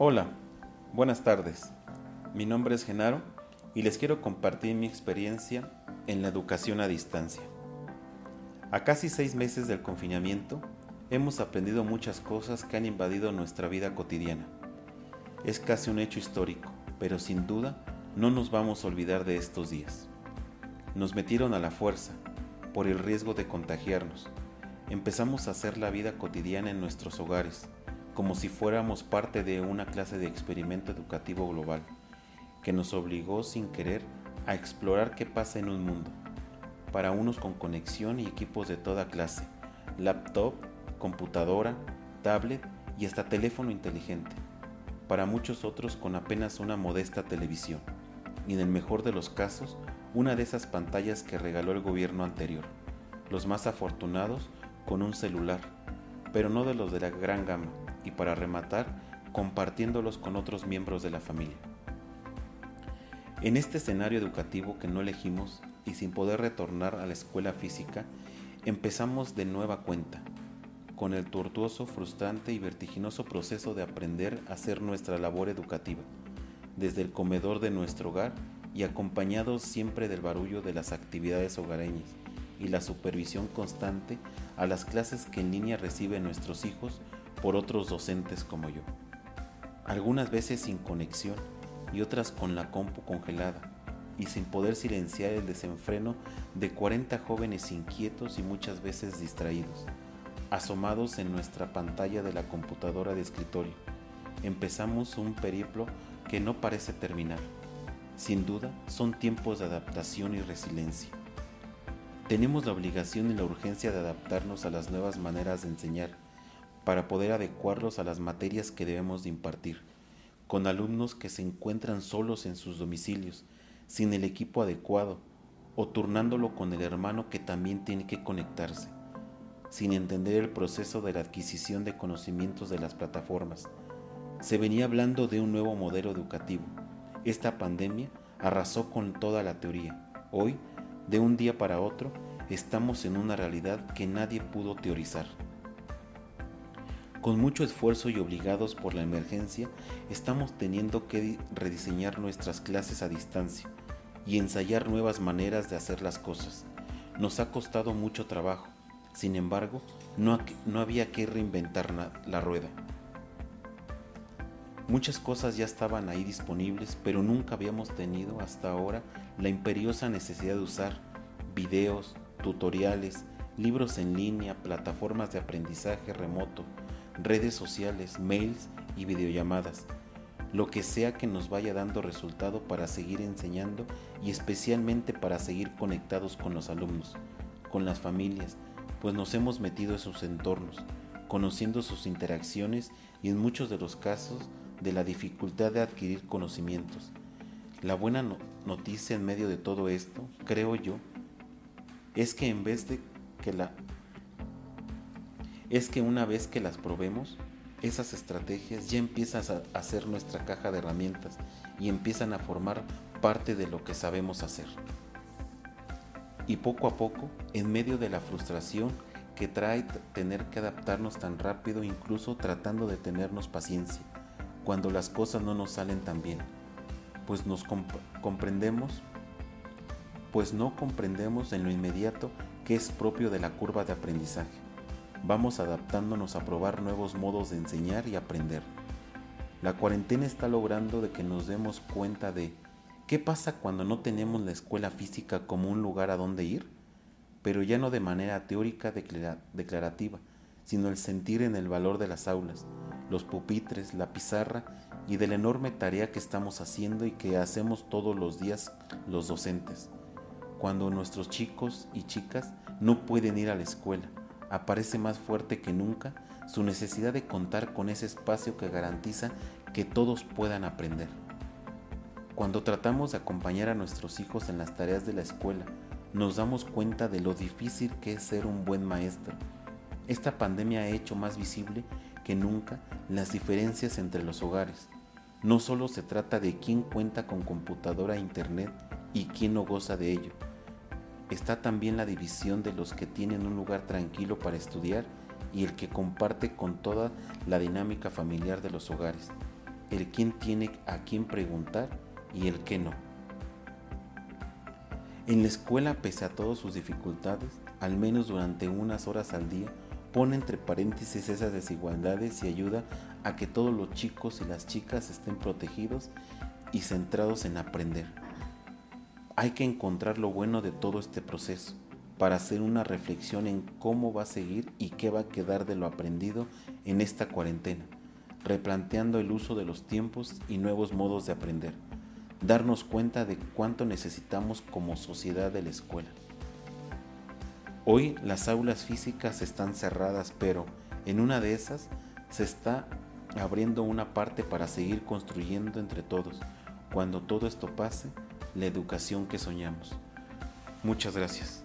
Hola, buenas tardes. Mi nombre es Genaro y les quiero compartir mi experiencia en la educación a distancia. A casi seis meses del confinamiento, hemos aprendido muchas cosas que han invadido nuestra vida cotidiana. Es casi un hecho histórico, pero sin duda no nos vamos a olvidar de estos días. Nos metieron a la fuerza, por el riesgo de contagiarnos. Empezamos a hacer la vida cotidiana en nuestros hogares, como si fuéramos parte de una clase de experimento educativo global, que nos obligó sin querer a explorar qué pasa en un mundo, para unos con conexión y equipos de toda clase, laptop, computadora, tablet y hasta teléfono inteligente, para muchos otros con apenas una modesta televisión, y en el mejor de los casos, una de esas pantallas que regaló el gobierno anterior, los más afortunados con un celular, pero no de los de la gran gama, y para rematar, compartiéndolos con otros miembros de la familia. En este escenario educativo que no elegimos y sin poder retornar a la escuela física, empezamos de nueva cuenta, con el tortuoso, frustrante y vertiginoso proceso de aprender a hacer nuestra labor educativa, desde el comedor de nuestro hogar y acompañados siempre del barullo de las actividades hogareñas y la supervisión constante a las clases que en línea reciben nuestros hijos por otros docentes como yo. Algunas veces sin conexión y otras con la compu congelada y sin poder silenciar el desenfreno de 40 jóvenes inquietos y muchas veces distraídos, asomados en nuestra pantalla de la computadora de escritorio. Empezamos un periplo que no parece terminar. Sin duda, son tiempos de adaptación y resiliencia. Tenemos la obligación y la urgencia de adaptarnos a las nuevas maneras de enseñar para poder adecuarlos a las materias que debemos de impartir con alumnos que se encuentran solos en sus domicilios, sin el equipo adecuado, o turnándolo con el hermano que también tiene que conectarse, sin entender el proceso de la adquisición de conocimientos de las plataformas. Se venía hablando de un nuevo modelo educativo. Esta pandemia arrasó con toda la teoría. Hoy, de un día para otro, estamos en una realidad que nadie pudo teorizar. Con mucho esfuerzo y obligados por la emergencia, estamos teniendo que rediseñar nuestras clases a distancia y ensayar nuevas maneras de hacer las cosas. Nos ha costado mucho trabajo, sin embargo, no, no había que reinventar la rueda. Muchas cosas ya estaban ahí disponibles, pero nunca habíamos tenido hasta ahora la imperiosa necesidad de usar videos, tutoriales, libros en línea, plataformas de aprendizaje remoto, redes sociales, mails y videollamadas, lo que sea que nos vaya dando resultado para seguir enseñando y especialmente para seguir conectados con los alumnos, con las familias, pues nos hemos metido en sus entornos, conociendo sus interacciones y en muchos de los casos de la dificultad de adquirir conocimientos. La buena noticia en medio de todo esto, creo yo, es que en vez de que la es que una vez que las probemos, esas estrategias ya empiezan a hacer nuestra caja de herramientas y empiezan a formar parte de lo que sabemos hacer. Y poco a poco, en medio de la frustración que trae tener que adaptarnos tan rápido, incluso tratando de tenernos paciencia, cuando las cosas no nos salen tan bien, pues nos comprendemos, pues no comprendemos en lo inmediato que es propio de la curva de aprendizaje vamos adaptándonos a probar nuevos modos de enseñar y aprender. La cuarentena está logrando de que nos demos cuenta de qué pasa cuando no tenemos la escuela física como un lugar a donde ir, pero ya no de manera teórica declarativa, sino el sentir en el valor de las aulas, los pupitres, la pizarra y de la enorme tarea que estamos haciendo y que hacemos todos los días los docentes, cuando nuestros chicos y chicas no pueden ir a la escuela aparece más fuerte que nunca su necesidad de contar con ese espacio que garantiza que todos puedan aprender. Cuando tratamos de acompañar a nuestros hijos en las tareas de la escuela, nos damos cuenta de lo difícil que es ser un buen maestro. Esta pandemia ha hecho más visible que nunca las diferencias entre los hogares. No solo se trata de quién cuenta con computadora e internet y quién no goza de ello, está también la división de los que tienen un lugar tranquilo para estudiar y el que comparte con toda la dinámica familiar de los hogares. el quién tiene a quién preguntar y el qué no. En la escuela, pese a todas sus dificultades, al menos durante unas horas al día, pone entre paréntesis esas desigualdades y ayuda a que todos los chicos y las chicas estén protegidos y centrados en aprender. Hay que encontrar lo bueno de todo este proceso para hacer una reflexión en cómo va a seguir y qué va a quedar de lo aprendido en esta cuarentena, replanteando el uso de los tiempos y nuevos modos de aprender, darnos cuenta de cuánto necesitamos como sociedad de la escuela. Hoy las aulas físicas están cerradas, pero en una de esas se está abriendo una parte para seguir construyendo entre todos, cuando todo esto pase, la educación que soñamos. Muchas gracias.